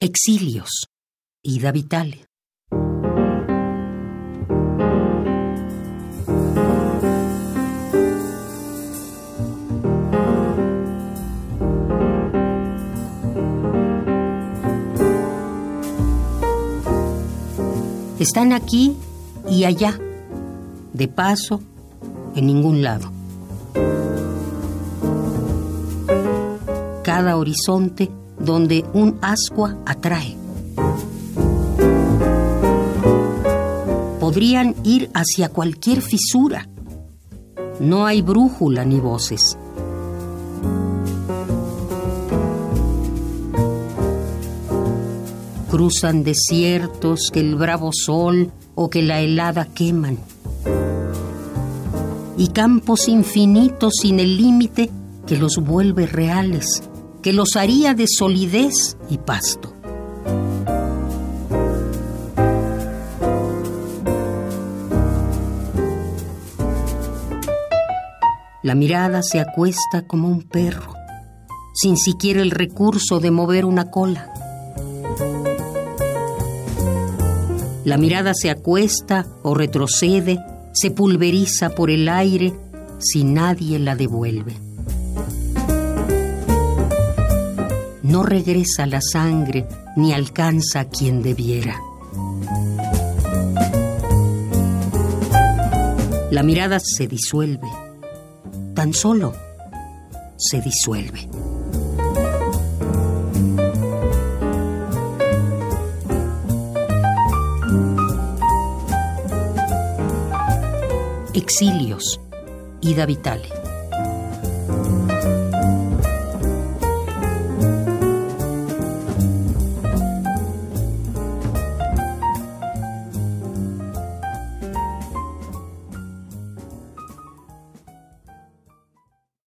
Exilios. Ida Vitale. Están aquí y allá, de paso, en ningún lado. Cada horizonte donde un ascua atrae. Podrían ir hacia cualquier fisura. No hay brújula ni voces. Cruzan desiertos que el bravo sol o que la helada queman. Y campos infinitos sin el límite que los vuelve reales que los haría de solidez y pasto. La mirada se acuesta como un perro, sin siquiera el recurso de mover una cola. La mirada se acuesta o retrocede, se pulveriza por el aire si nadie la devuelve. No regresa la sangre ni alcanza a quien debiera. La mirada se disuelve, tan solo se disuelve. Exilios, Ida Vitale.